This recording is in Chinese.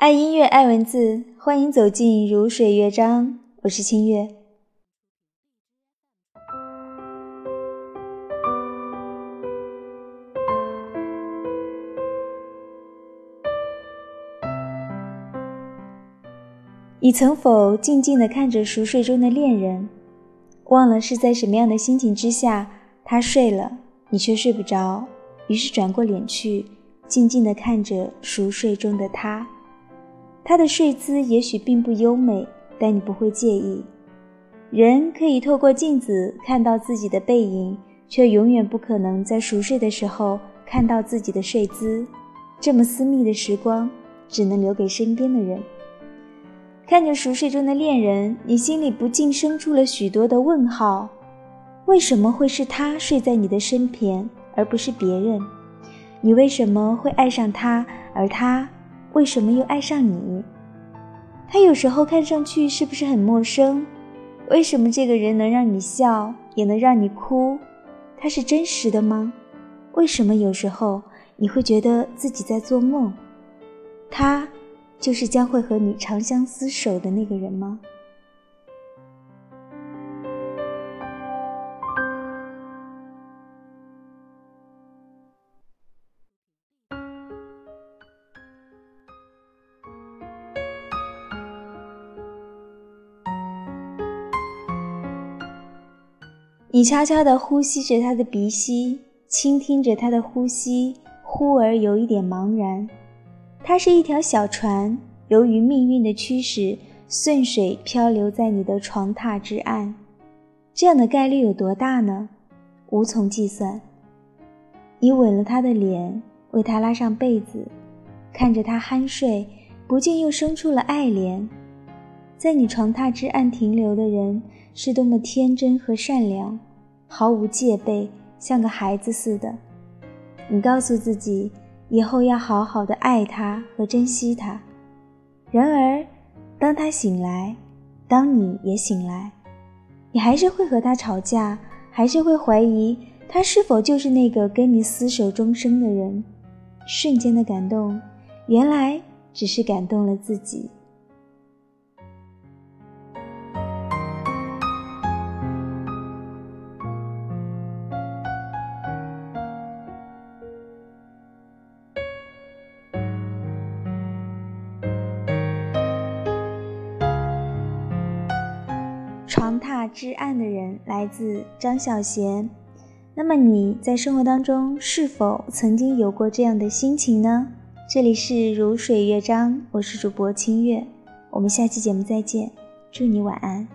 爱音乐，爱文字，欢迎走进如水乐章。我是清月。你曾否静静地看着熟睡中的恋人，忘了是在什么样的心情之下，他睡了，你却睡不着，于是转过脸去，静静地看着熟睡中的他。他的睡姿也许并不优美，但你不会介意。人可以透过镜子看到自己的背影，却永远不可能在熟睡的时候看到自己的睡姿。这么私密的时光，只能留给身边的人。看着熟睡中的恋人，你心里不禁生出了许多的问号：为什么会是他睡在你的身边，而不是别人？你为什么会爱上他，而他？为什么又爱上你？他有时候看上去是不是很陌生？为什么这个人能让你笑，也能让你哭？他是真实的吗？为什么有时候你会觉得自己在做梦？他就是将会和你长相厮守的那个人吗？你悄悄地呼吸着他的鼻息，倾听着他的呼吸，忽而有一点茫然。它是一条小船，由于命运的驱使，顺水漂流在你的床榻之岸。这样的概率有多大呢？无从计算。你吻了他的脸，为他拉上被子，看着他酣睡，不禁又生出了爱怜。在你床榻之岸停留的人。是多么天真和善良，毫无戒备，像个孩子似的。你告诉自己，以后要好好的爱他和珍惜他。然而，当他醒来，当你也醒来，你还是会和他吵架，还是会怀疑他是否就是那个跟你厮守终生的人。瞬间的感动，原来只是感动了自己。床榻之案的人来自张小娴。那么你在生活当中是否曾经有过这样的心情呢？这里是如水乐章，我是主播清月，我们下期节目再见，祝你晚安。